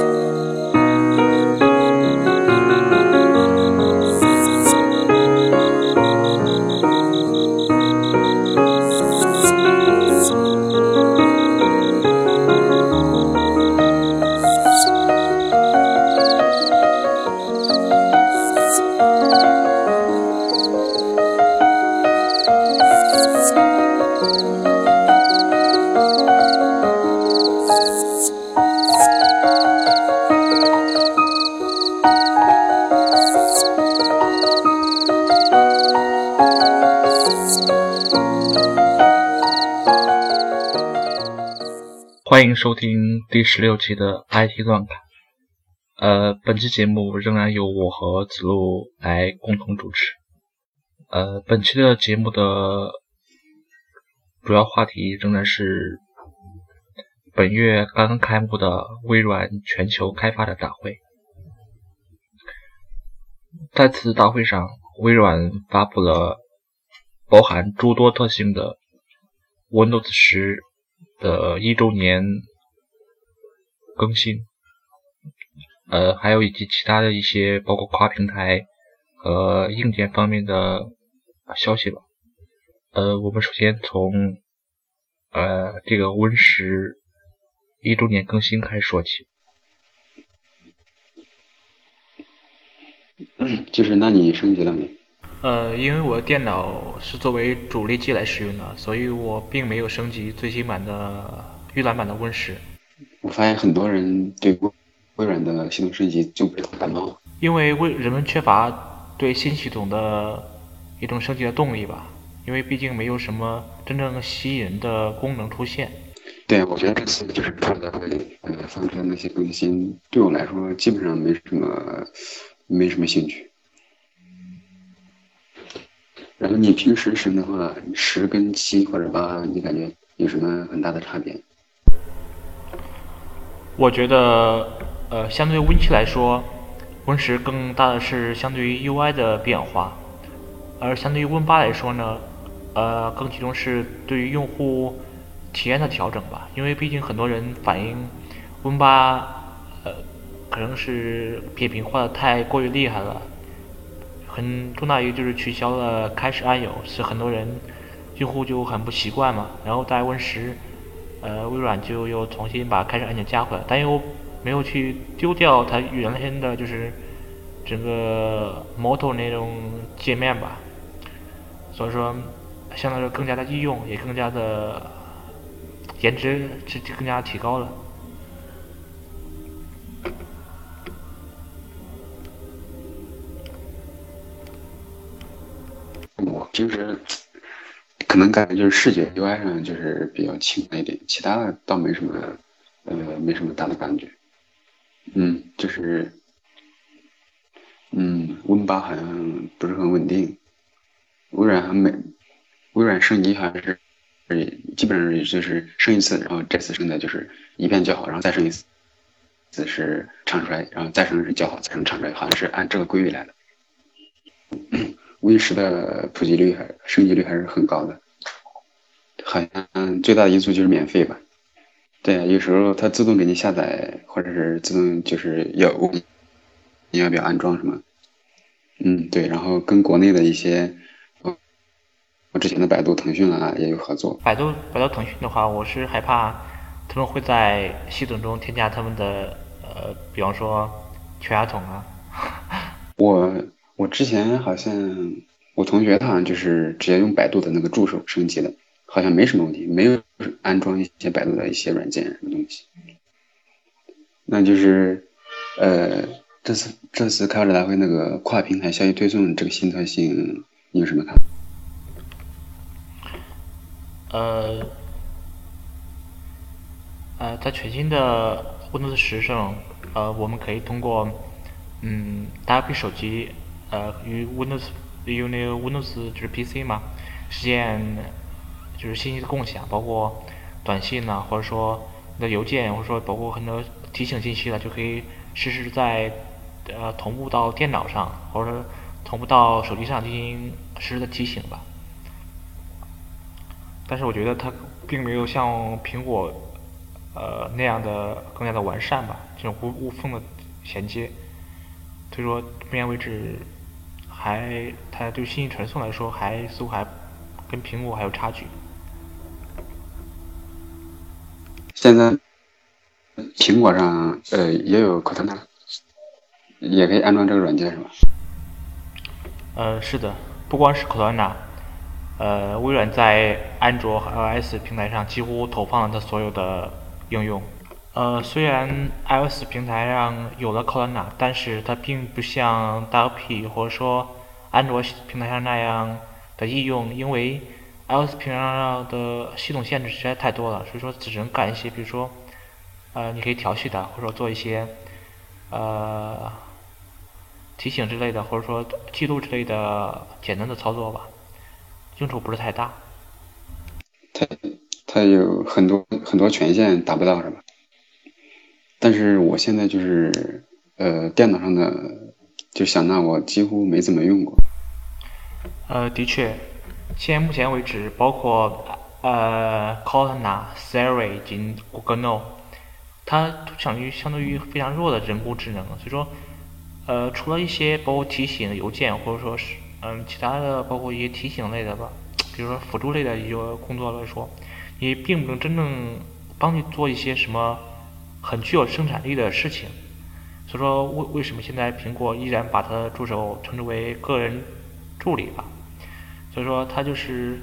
us. 欢迎收听第十六期的 IT 乱侃。呃，本期节目仍然由我和子路来共同主持。呃，本期的节目的主要话题仍然是本月刚刚开幕的微软全球开发者大会。在此大会上，微软发布了包含诸多特性的 Windows 十。的一周年更新，呃，还有以及其他的一些包括跨平台和硬件方面的消息吧。呃，我们首先从呃这个 Win 十一周年更新开始说起。就是那你升级了没？呃，因为我的电脑是作为主力机来使用的，所以我并没有升级最新版的预览版的 Win 十。我发现很多人对微微软的系统升级就不感冒，因为为人们缺乏对新系统的一种升级的动力吧。因为毕竟没有什么真正吸引人的功能出现。对，我觉得这次就是出的呃放出的那些更新，对我来说基本上没什么没什么兴趣。然后你平时使用的话，十跟七或者八，你感觉有什么很大的差别？我觉得，呃，相对于 Win 七来说，Win 十更大的是相对于 UI 的变化，而相对于 Win 八来说呢，呃，更集中是对于用户体验的调整吧。因为毕竟很多人反映 Win 八，呃，可能是扁平化的太过于厉害了。很重大一个就是取消了开始按钮，是很多人用户就很不习惯嘛。然后在 Win 十，呃，微软就又重新把开始按钮加回来，但又没有去丢掉它原先的就是整个 Moto 那种界面吧。所以说，相对来说更加的易用，也更加的颜值是更加提高了。平时可能感觉就是视觉 UI 上就是比较轻了一点，其他的倒没什么，呃，没什么大的感觉。嗯，就是，嗯，Win 八好像不是很稳定，微软还没，微软升级好像是，基本上也就是升一次，然后这次升的就是一遍较好，然后再升一次，次是长衰，然后再升是较好，再升长衰，好像是按这个规律来的。Win 十的普及率还升级率还是很高的，好像最大的因素就是免费吧？对啊，有时候它自动给你下载，或者是自动就是要你要不要安装什么？嗯，对，然后跟国内的一些，我之前的百度、腾讯啊也有合作。百度、百度、腾讯的话，我是害怕他们会在系统中添加他们的呃，比方说全家桶啊。我。我之前好像我同学他好像就是直接用百度的那个助手升级的，好像没什么问题，没有安装一些百度的一些软件什么东西。那就是呃，这次这次开发者大会那个跨平台消息推送这个新特性，你有什么看法？呃呃，在全新的 Windows 十上，呃，我们可以通过嗯搭配手机。呃，与 Windows 用那个 Windows 就是 PC 嘛，实现就是信息的共享，包括短信呐，或者说你的邮件，或者说包括很多提醒信息了，就可以实时在呃同步到电脑上，或者说同步到手机上进行实时的提醒吧。但是我觉得它并没有像苹果呃那样的更加的完善吧，这种无无缝的衔接。所以说，目前为止，还它对信息传送来说，还似乎还跟苹果还有差距。现在苹果上呃也有 Cortana，也可以安装这个软件是吧？呃，是的，不光是 Cortana，呃，微软在安卓和 iOS 平台上几乎投放了它所有的应用。呃，虽然 iOS 平台上有了 Cortana，但是它并不像 WP 或者说安卓平台上那样的应用，因为 iOS 平台上的系统限制实在太多了，所以说只能干一些，比如说，呃，你可以调戏它，或者说做一些，呃，提醒之类的，或者说记录之类的简单的操作吧，用处不是太大。它它有很多很多权限达不到是吧？但是我现在就是呃电脑上的就想那，我几乎没怎么用过。呃，的确。现在目前为止，包括呃 Cortana、Siri 以及 Google Now，它相于相对于非常弱的人工智能。所以说，呃，除了一些包括提醒的邮件，或者说是嗯其他的包括一些提醒类的吧，比如说辅助类的一些工作来说，也并不能真正帮你做一些什么很具有生产力的事情。所以说，为为什么现在苹果依然把它的助手称之为个人助理吧？所以说，它就是，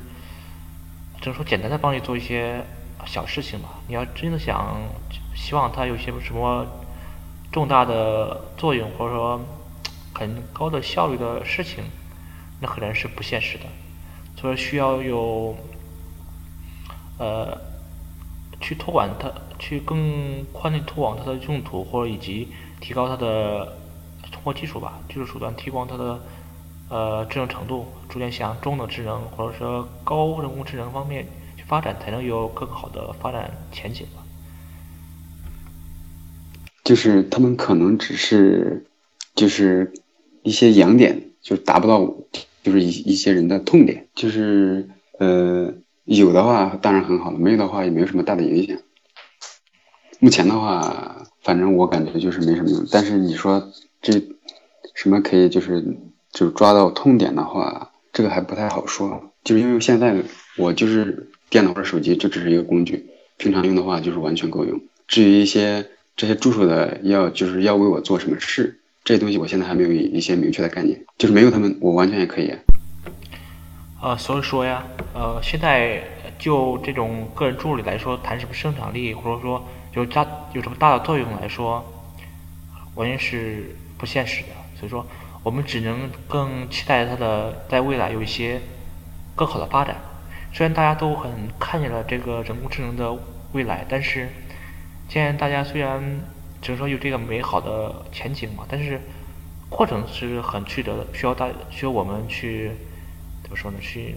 只能说简单的帮你做一些小事情吧。你要真的想希望它有些什么重大的作用，或者说很高的效率的事情，那可能是不现实的。所以需要有呃去托管它，去更宽的拓广它的用途，或者以及提高它的通过技术吧，技术手段提高它的。呃，智能程度逐渐向中等智能或者说高人工智能方面去发展，才能有更好的发展前景吧。就是他们可能只是，就是一些痒点，就达不到，就是一一些人的痛点。就是呃，有的话当然很好了，没有的话也没有什么大的影响。目前的话，反正我感觉就是没什么用。但是你说这什么可以就是。就抓到痛点的话，这个还不太好说。就是因为现在我就是电脑或者手机就只是一个工具，平常用的话就是完全够用。至于一些这些助手的要就是要为我做什么事，这些东西我现在还没有一些明确的概念。就是没有他们，我完全也可以。呃，所以说呀，呃，现在就这种个人助理来说，谈什么生产力，或者说有大有什么大的作用来说，完全是不现实的。所以说。我们只能更期待它的在未来有一些更好的发展。虽然大家都很看见了这个人工智能的未来，但是现在大家虽然只能说有这个美好的前景嘛，但是过程是很曲折的，需要大需要我们去怎么说呢？去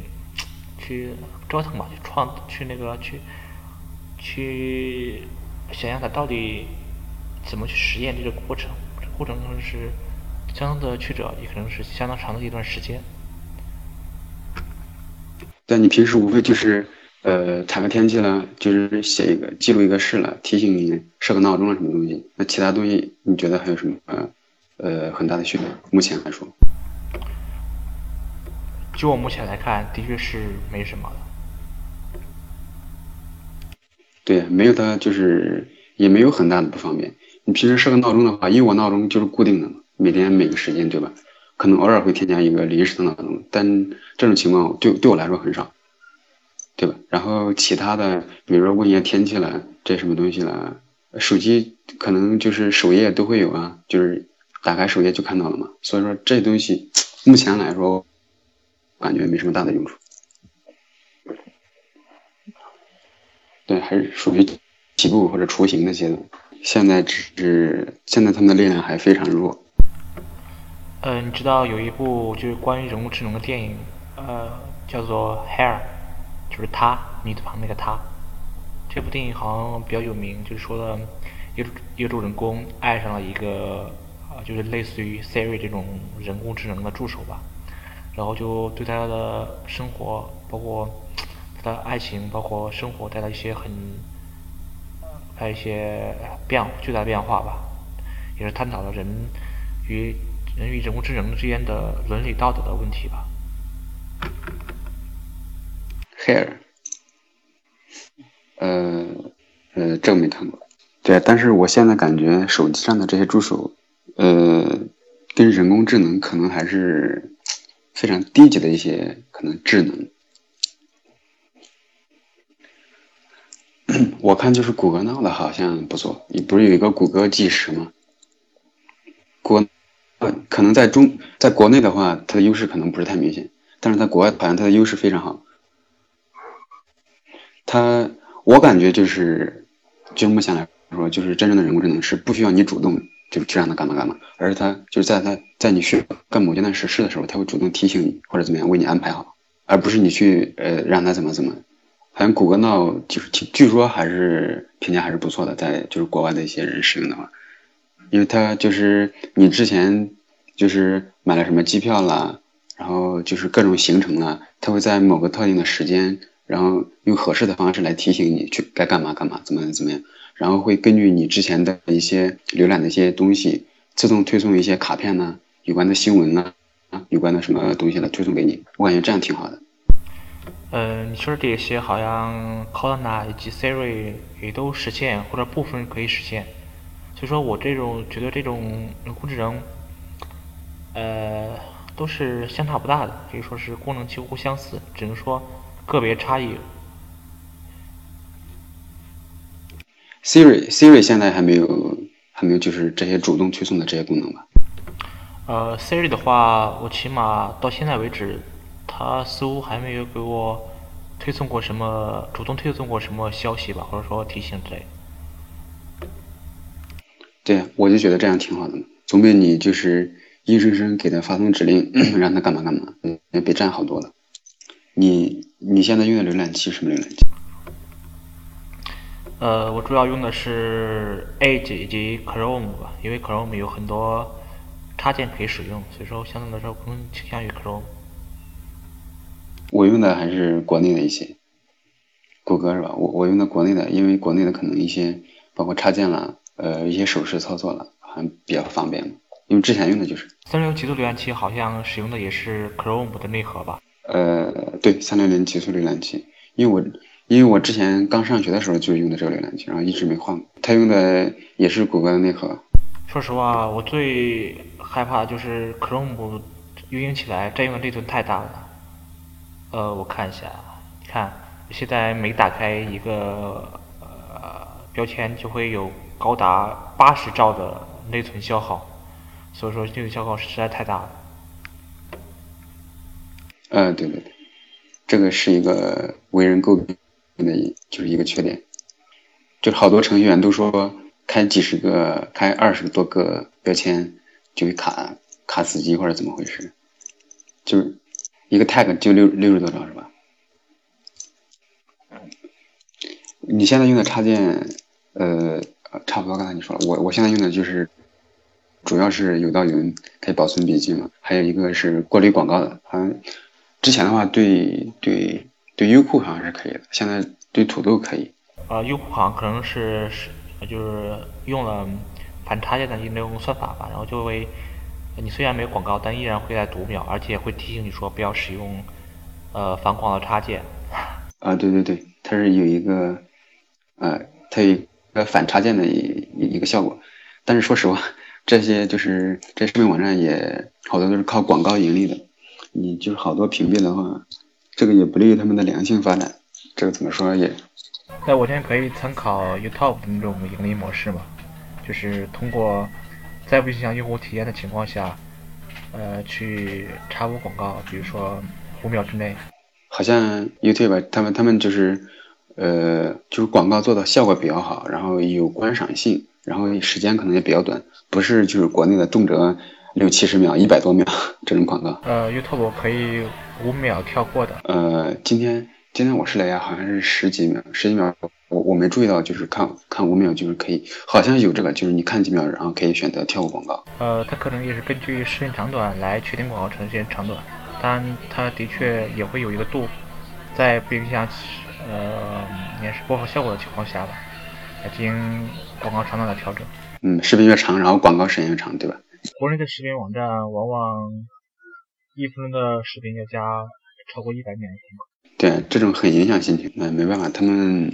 去折腾吧，去创，去那个去去想想它到底怎么去实验这个过程。这过程中是。相当的曲折，也可能是相当长的一段时间。但你平时无非就是呃查个天气了，就是写一个记录一个事了，提醒你设个闹钟啊什么东西。那其他东西你觉得还有什么呃呃很大的区别？目前来说，就我目前来看，的确是没什么的。对，没有它就是也没有很大的不方便。你平时设个闹钟的话，因为我闹钟就是固定的嘛。每天每个时间对吧？可能偶尔会添加一个临时的闹钟，但这种情况对对我来说很少，对吧？然后其他的，比如说问一下天气了，这什么东西了，手机可能就是首页都会有啊，就是打开首页就看到了嘛。所以说这东西目前来说，感觉没什么大的用处。对，还是属于起步或者雏形那些的。现在只是现在他们的力量还非常弱。呃，你知道有一部就是关于人工智能的电影，呃，叫做《Hair》，就是他，女字旁那个他。这部电影好像比较有名，就是说的一个主人公爱上了一个啊，就是类似于 Siri 这种人工智能的助手吧，然后就对他的生活，包括他的爱情，包括生活带来一些很还有一些变巨大变化吧，也是探讨了人与人与人工智能之间的伦理道德的问题吧。Hair，呃呃，这个没看过。对，但是我现在感觉手机上的这些助手，呃，跟人工智能可能还是非常低级的一些可能智能。我看就是谷歌闹的好像不错，你不是有一个谷歌计时吗？国可能在中在国内的话，它的优势可能不是太明显，但是在国外好像它的优势非常好。它我感觉就是，就目前来。说就是真正的人工智能是不需要你主动就去让他干嘛干嘛，而是他就是在他在你需要干某件件实事的时候，他会主动提醒你或者怎么样为你安排好，而不是你去呃让他怎么怎么。好像谷歌闹就是据说还是评价还是不错的，在就是国外的一些人使用的话，因为它就是你之前就是买了什么机票啦，然后就是各种行程啦，它会在某个特定的时间，然后用合适的方式来提醒你去该干嘛干嘛，怎么怎么样。然后会根据你之前的一些浏览的一些东西，自动推送一些卡片呢，有关的新闻呢，啊，有关的什么东西来推送给你。我感觉这样挺好的。嗯，你说的这些好像 Cortana 以及 Siri 也都实现或者部分可以实现。所以说我这种觉得这种人工智能，呃，都是相差不大的，可以说是功能几乎相似，只能说个别差异。Siri Siri 现在还没有还没有就是这些主动推送的这些功能吧？呃，Siri 的话，我起码到现在为止，它似乎还没有给我推送过什么主动推送过什么消息吧，或者说提醒之类。对，我就觉得这样挺好的嘛，总比你就是硬生生给他发送指令 让他干嘛干嘛，嗯，比占好多了。你你现在用的浏览器什么浏览器？呃，我主要用的是 Edge 以及 Chrome 吧，因为 Chrome 有很多插件可以使用，所以说相对来说更倾向于 Chrome。我用的还是国内的一些，谷歌是吧？我我用的国内的，因为国内的可能一些包括插件啦，呃，一些手势操作了，还比较方便。因为之前用的就是。三六零极速浏览器好像使用的也是 Chrome 的内核吧？呃，对，三六零极速浏览器，因为我。因为我之前刚上学的时候就用的这个浏览器，然后一直没换过。它用的也是谷歌的内核。说实话，我最害怕就是 Chrome 运行起来占用的内存太大了。呃，我看一下，看现在每打开一个呃标签，就会有高达八十兆的内存消耗，所以说内存消耗实在太大了。嗯，对对对，这个是一个为人诟病。的就是一个缺点，就是好多程序员都说开几十个、开二十多个标签就会卡卡死机或者怎么回事，就是一个 tag 就六六十多兆是吧？你现在用的插件，呃，差不多刚才你说了，我我现在用的就是主要是有道云可以保存笔记嘛，还有一个是过滤广告的，好像之前的话对对。对优酷好像是可以的，现在对土豆可以。呃，优酷好像可能是是就是用了反插件的那种算法吧，然后就会你虽然没有广告，但依然会在读秒，而且会提醒你说不要使用呃反广告插件。啊，对对对，它是有一个呃，它有一个反插件的一一个效果。但是说实话，这些就是这视频网站也好多都是靠广告盈利的，你就是好多屏蔽的话。这个也不利于他们的良性发展，这个怎么说也？那我现在可以参考 YouTube 的那种盈利模式嘛，就是通过在不影响用户体验的情况下，呃，去插播广告，比如说五秒之内。好像 YouTube 他们他们就是，呃，就是广告做的效果比较好，然后有观赏性，然后时间可能也比较短，不是就是国内的动辄六七十秒、一百多秒这种广告。呃，YouTube 可以。五秒跳过的。呃，今天今天我试了一下，好像是十几秒，十几秒，我我没注意到，就是看看五秒就是可以，好像有这个，就是你看几秒，然后可以选择跳过广告。呃，它可能也是根据时间长短来确定广告时间长短，当然它的确也会有一个度，在不影响呃延时播放效果的情况下吧。来进行广告长短的调整。嗯，视频越长，然后广告时间越长，对吧？国内的视频网站往往一分钟的视频要加超过一百秒。对，这种很影响心情。那没办法，他们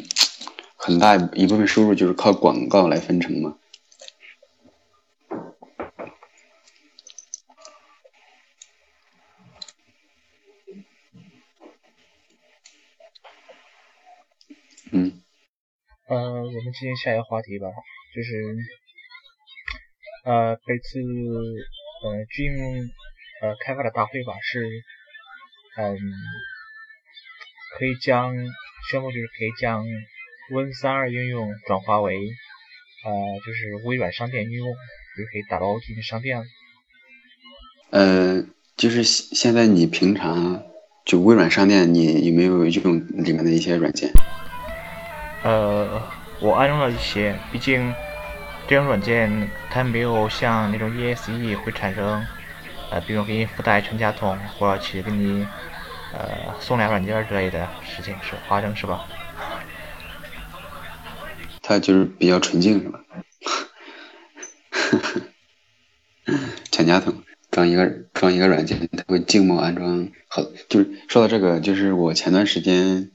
很大一部分收入就是靠广告来分成嘛。嗯。呃，我们进行下一个话题吧，就是呃，这次呃军呃开发的大会吧，是嗯。可以将宣布就是可以将 Win 三二应用转化为呃就是微软商店应用，就可以打包进商店。呃，就是现在你平常就微软商店，你有没有用里面的一些软件？呃，我安装了一些，毕竟这种软件它没有像那种 ESE 会产生呃，比如给你附带全家桶，或者去给你。呃，送俩软件之类的事情是发生是吧？它就是比较纯净是吧？全家桶装一个装一个软件，它会静默安装。好，就是说到这个，就是我前段时间，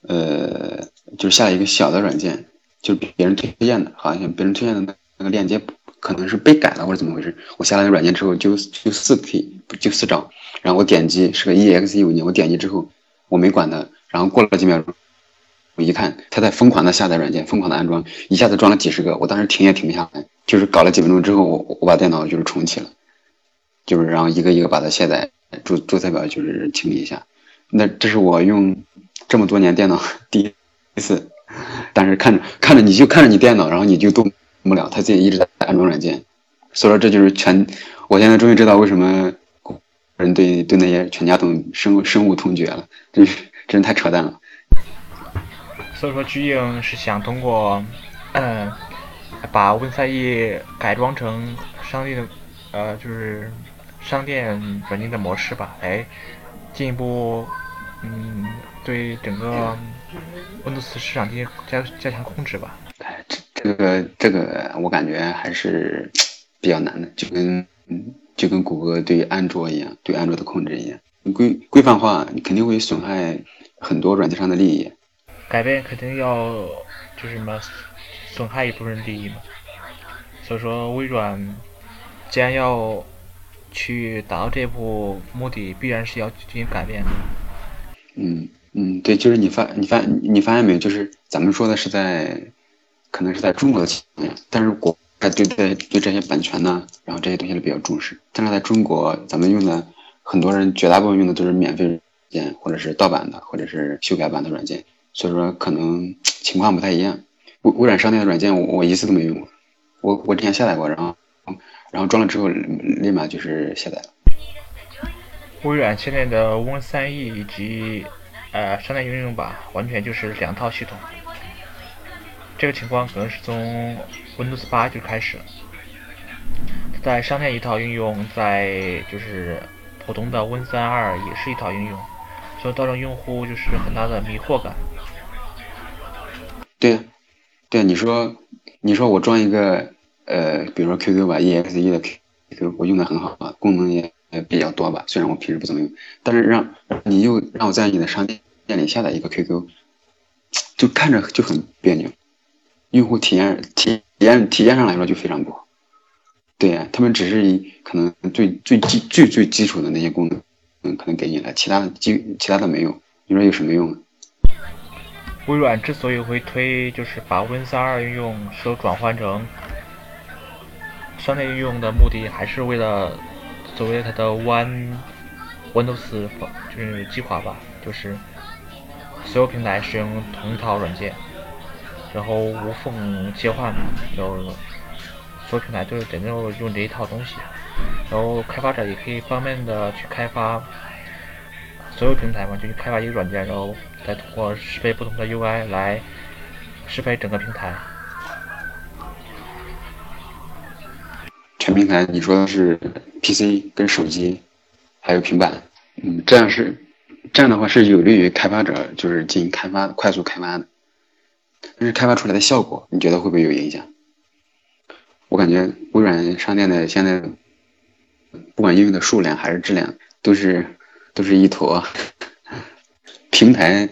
呃，就是下了一个小的软件，就是别人推荐的，好像别人推荐的那那个链接。可能是被改了或者怎么回事？我下了个软件之后就就四 K 就四张，然后我点击是个 EXE 文件，我点击之后我没管它，然后过了几秒钟，我一看它在疯狂的下载软件，疯狂的安装，一下子装了几十个，我当时停也停不下来，就是搞了几分钟之后，我我把电脑就是重启了，就是然后一个一个把它卸载注注册表就是清理一下，那这是我用这么多年电脑 第一次，但是看着看着你就看着你电脑，然后你就动。不了，他自己一直在安装软件，所以说这就是全。我现在终于知道为什么人对对那些全家桶深深恶痛绝了，真是真是太扯淡了。所以说，巨鹰是想通过嗯把 Win3E 改装成商店的呃就是商店软件的模式吧，来进一步嗯对整个 Windows 市场进行加加强控制吧。哎，这。这个这个我感觉还是比较难的，就跟就跟谷歌对安卓一样，对安卓的控制一样，规规范化你肯定会损害很多软件上的利益。改变肯定要就是什么损害一部分利益嘛。所以说微软既然要去达到这一步目的，必然是要进行改变的。嗯嗯，对，就是你发你发你发现没有，就是咱们说的是在。可能是在中国的情况，但是国外对对对这些版权呢，然后这些东西都比较重视。但是在中国，咱们用的很多人绝大部分用的都是免费软件，或者是盗版的，或者是修改版的软件，所以说可能 情况不太一样。微微软商店的软件我我一次都没用过，我我之前下载过，然后然后装了之后立马就是下载了。微软现在的 Win3E 以及呃商店应用吧，完全就是两套系统。这个情况可能是从 Windows 八就开始了，在商店一套应用，在就是普通的 Win 三二也是一套应用，所以造成用户就是很大的迷惑感。对，对，你说，你说我装一个呃，比如说 QQ 吧，EXE 的 QQ，我用的很好啊，功能也呃比较多吧，虽然我平时不怎么用，但是让你又让我在你的商店店里下载一个 QQ，就看着就很别扭。用户体验体验体验上来说就非常不好，对呀，他们只是以可能最最基最最基础的那些功能，嗯，可能给你了，其他的基其他的没用，你说有什么用？微软之所以会推，就是把 Win 三二应用都转换成商业应用的目的，还是为了所谓它的 One Windows 就是计划吧，就是所有平台使用同一套软件。然后无缝切换，然后所有平台都是真正用这一套东西，然后开发者也可以方便的去开发所有平台嘛，就去开发一个软件，然后再通过适配不同的 UI 来适配整个平台。平台，你说的是 PC 跟手机还有平板，嗯，这样是这样的话是有利于开发者就是进行开发快速开发的。但是开发出来的效果，你觉得会不会有影响？我感觉微软商店的现在，不管应用的数量还是质量，都是都是一坨。平台，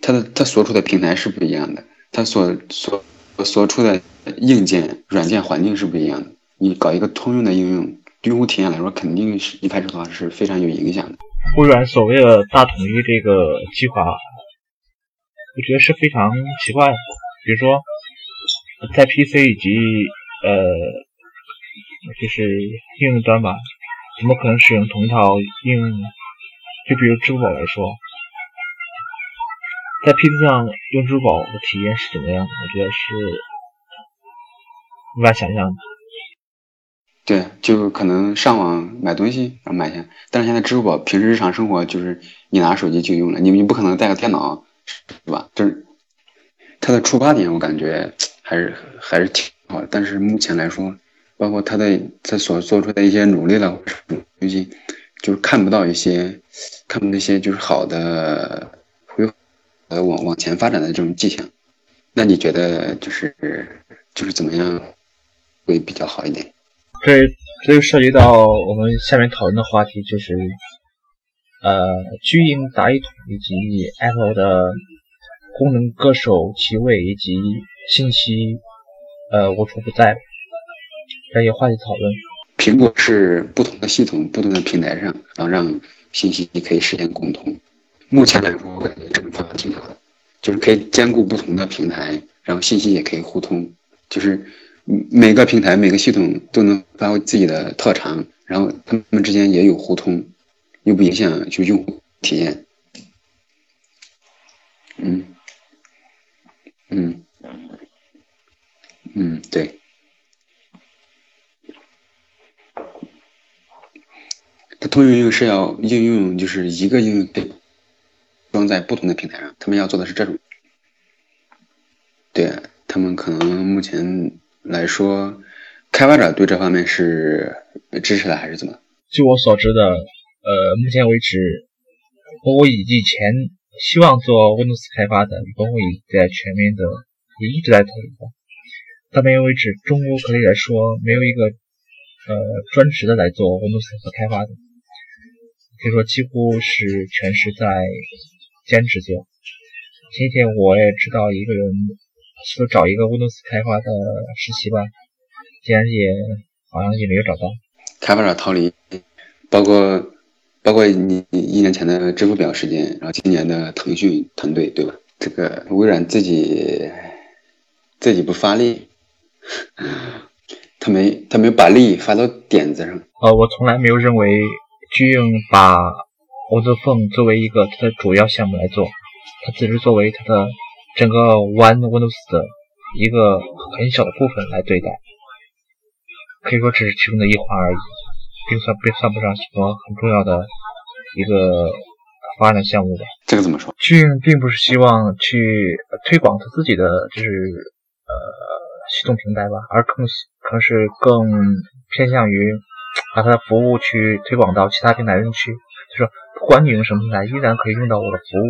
它的它所处的平台是不一样的，它所所所处的硬件软件环境是不一样的。你搞一个通用的应用，用户体验来说，肯定是一开始的话是非常有影响的。微软所谓的大统一这个计划，我觉得是非常奇怪的。比如说，在 PC 以及呃，就是应用端吧，怎么可能使用同一套应用？就比如支付宝来说，在 PC 上用支付宝的体验是怎么样？我觉得是无法想象的。对，就可能上网买东西然后买下，但是现在支付宝平时日常生活就是你拿手机就用了，你你不可能带个电脑，是吧？就是它的出发点，我感觉还是还是挺好的。但是目前来说，包括它的它所做出的一些努力了，最近就是看不到一些看不那些就是好的会呃往往前发展的这种迹象。那你觉得就是就是怎么样会比较好一点？这这就涉及到我们下面讨论的话题，就是呃，巨婴大一统以及 Apple 的功能歌手其位以及信息呃无处不在这些话题讨论。苹果是不同的系统、不同的平台上，然后让信息可以实现共通。目前来说，我感觉这个方法挺好的，就是可以兼顾不同的平台，然后信息也可以互通，就是。每个平台、每个系统都能发挥自己的特长，然后他们之间也有互通，又不影响就用户体验。嗯，嗯，嗯，对。它通用应用是要应用，就是一个应用被装在不同的平台上，他们要做的是这种。对他们可能目前。来说，开发者对这方面是支持的还是怎么？据我所知的，呃，目前为止，包括以以前希望做 Windows 开发的，包括也在全面的也一直在讨论的。到目前为止，中国可以来说没有一个呃专职的来做 Windows 和开发的，可以说几乎是全是在兼职做。前几天我也知道一个人。就找一个 Windows 开发的实习吧，竟然也好像也没有找到。开发者逃离，包括包括你一年前的支付表事件，然后今年的腾讯团队，对吧？这个微软自己自己不发力，他没他没有把力发到点子上。呃，我从来没有认为巨用把 Windows Phone 作为一个它的主要项目来做，它只是作为它的。整个 One Windows 的一个很小的部分来对待，可以说只是其中的一环而已，并算并算不上什么很重要的一个发展项目吧。这个怎么说？巨鹰并不是希望去推广他自己的就是呃系统平台吧，而更可能是更偏向于把他的服务去推广到其他平台上去，就是不管你用什么平台，依然可以用到我的服务。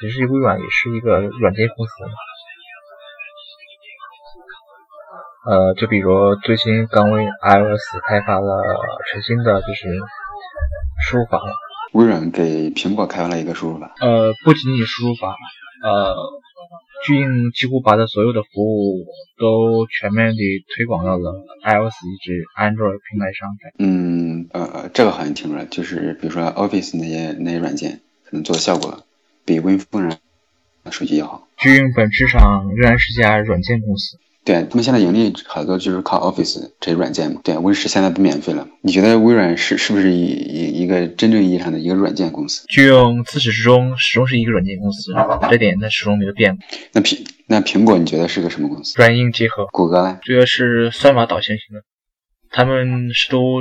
其实微软也是一个软件公司，呃，就比如最近刚为 iOS 开发了全新的就是输入法。微软给苹果开发了一个输入法。呃，不仅仅输入法，呃，巨硬几乎把它所有的服务都全面地推广到了 iOS 以及 Android 平台上。嗯，呃，这个好像听说了，就是比如说 Office 那些那些软件可能做的效果。比 Win 风人手机要好。巨鹰本质上仍然是家软件公司。对他们现在盈利好多就是靠 Office 这些软件嘛。对，Win 十现在不免费了。你觉得微软是是不是一一一个真正意义上的一个软件公司？巨用自始至终始终是一个软件公司，这点它始终没有变过。那苹那苹果你觉得是个什么公司？软硬结合。谷歌呢？这个是算法导向型的，他们是都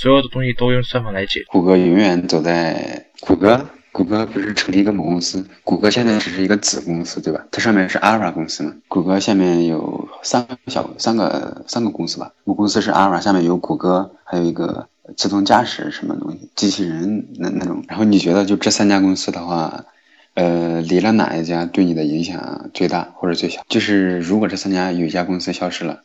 所有的东西都用算法来解。谷歌永远走在谷歌。谷歌不是成立一个母公司，谷歌现在只是一个子公司，对吧？它上面是阿尔法公司嘛？谷歌下面有三个小三个三个公司吧？母公司是阿尔法，下面有谷歌，还有一个自动驾驶什么东西，机器人那那种。然后你觉得就这三家公司的话，呃，离了哪一家对你的影响最大或者最小？就是如果这三家有一家公司消失了，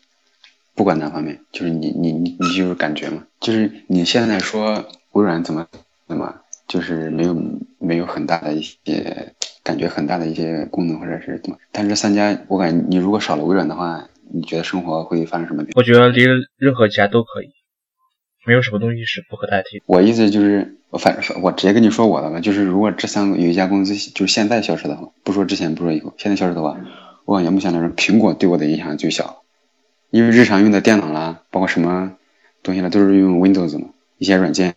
不管哪方面，就是你你你你就是感觉嘛，就是你现在说微软怎么怎么，就是没有没有很大的一些感觉很大的一些功能或者是怎么，但是这三家我感觉你如果少了微软的话，你觉得生活会发生什么变化？我觉得离任何家都可以，没有什么东西是不可代替。我意思就是。我反正我直接跟你说我的吧，就是如果这三个有一家公司就是现在消失的话，不说之前，不说以后，现在消失的话，我感觉目前来说，苹果对我的影响最小，因为日常用的电脑啦，包括什么东西啦，都是用 Windows 嘛，一些软件，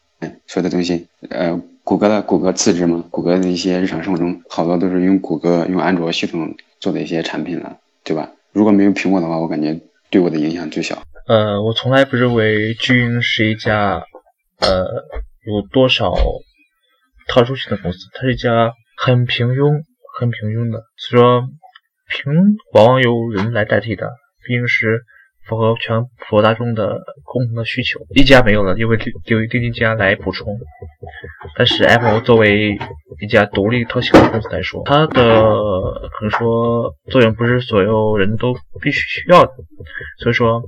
所有的东西，呃，谷歌的谷歌自制嘛，谷歌的一些日常生活中好多都是用谷歌用安卓系统做的一些产品了，对吧？如果没有苹果的话，我感觉对我的影响最小。呃，我从来不认为巨云是一家，呃。有多少特殊性的公司？它是一家很平庸、很平庸的，所以说平往往由人来代替的，毕竟是符合全普罗大众的共同的需求。一家没有了，因为由于另一家来补充。但是 Apple 作为一家独立特性的公司来说，它的可能说作用不是所有人都必须需要的，所以说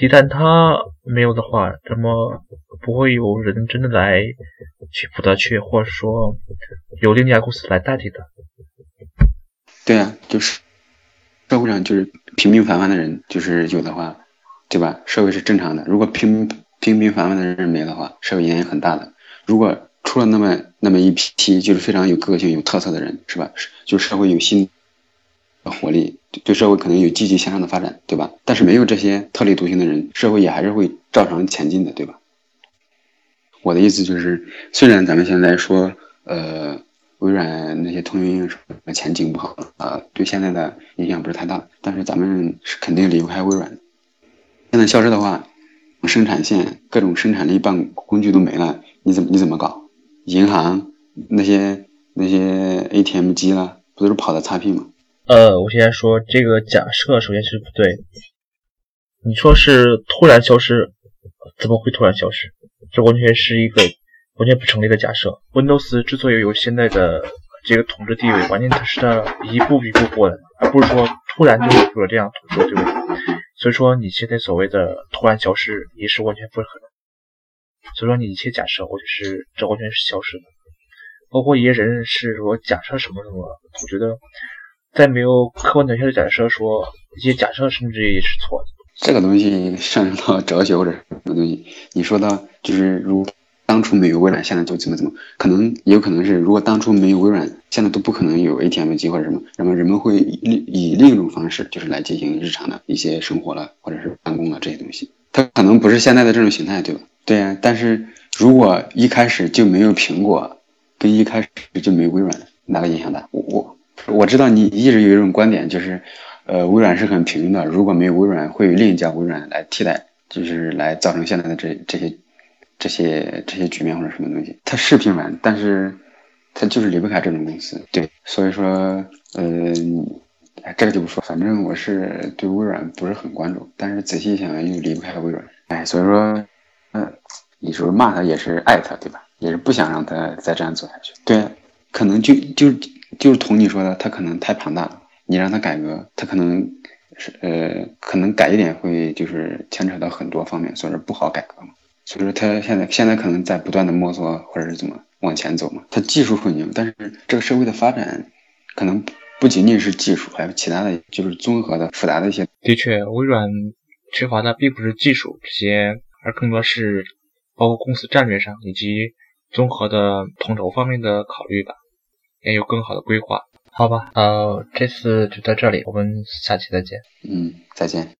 一旦它没有的话，那么。不会有人真的来去补它缺，或者说有另一家公司来代替的。对啊，就是社会上就是平平凡凡的人，就是有的话，对吧？社会是正常的。如果平平平凡凡的人没的话，社会影响很大的。如果出了那么那么一批就是非常有个性、有特色的人，是吧？就社会有新的活力，对社会可能有积极向上的发展，对吧？但是没有这些特立独行的人，社会也还是会照常前进的，对吧？我的意思就是，虽然咱们现在说，呃，微软那些通讯应用前景不好啊，对现在的影响不是太大，但是咱们是肯定离不开微软。现在消失的话，生产线各种生产力办工具都没了，你怎么你怎么搞？银行那些那些 ATM 机了，不都是跑的 XP 吗？呃，我现在说这个假设首先是不对，你说是突然消失，怎么会突然消失？这完全是一个完全不成立的假设。Windows 之所以有现在的这个统治地位，完全它是它一步一步过来的，而不是说突然就有了这样统治地位。所以说你现在所谓的突然消失，也是完全不可能。所以说你一切假设，或者是这完全是消失的。包括一些人是说假设什么什么，我觉得在没有客观条件的假设说一些假设，甚至也是错的。这个东西上升到哲学或者什么东西，你说到就是如当初没有微软，现在就怎么怎么，可能也有可能是如果当初没有微软，现在都不可能有 ATM 机或者什么，那么人们会以以另一种方式，就是来进行日常的一些生活了，或者是办公了这些东西，它可能不是现在的这种形态，对吧？对呀，但是如果一开始就没有苹果，跟一开始就没微软，哪个影响大？我我我知道你一直有一种观点，就是。呃，微软是很平的。如果没有微软，会有另一家微软来替代，就是来造成现在的这这些这些这些局面或者什么东西。它是平凡，但是它就是离不开这种公司。对，所以说，呃，这个就不说。反正我是对微软不是很关注，但是仔细想又离不开微软。哎，所以说，嗯，你说骂他也是爱他，对吧？也是不想让他再这样走下去。对，可能就就就是同你说的，他可能太庞大了。你让他改革，他可能是呃，可能改一点会就是牵扯到很多方面，所以说不好改革嘛。所以说他现在现在可能在不断的摸索或者是怎么往前走嘛。他技术很牛，但是这个社会的发展可能不仅仅是技术，还有其他的就是综合的复杂的一些。的确，微软缺乏的并不是技术这些，而更多是包括公司战略上以及综合的统筹方面的考虑吧，也有更好的规划。好吧，呃，这次就到这里，我们下期再见。嗯，再见。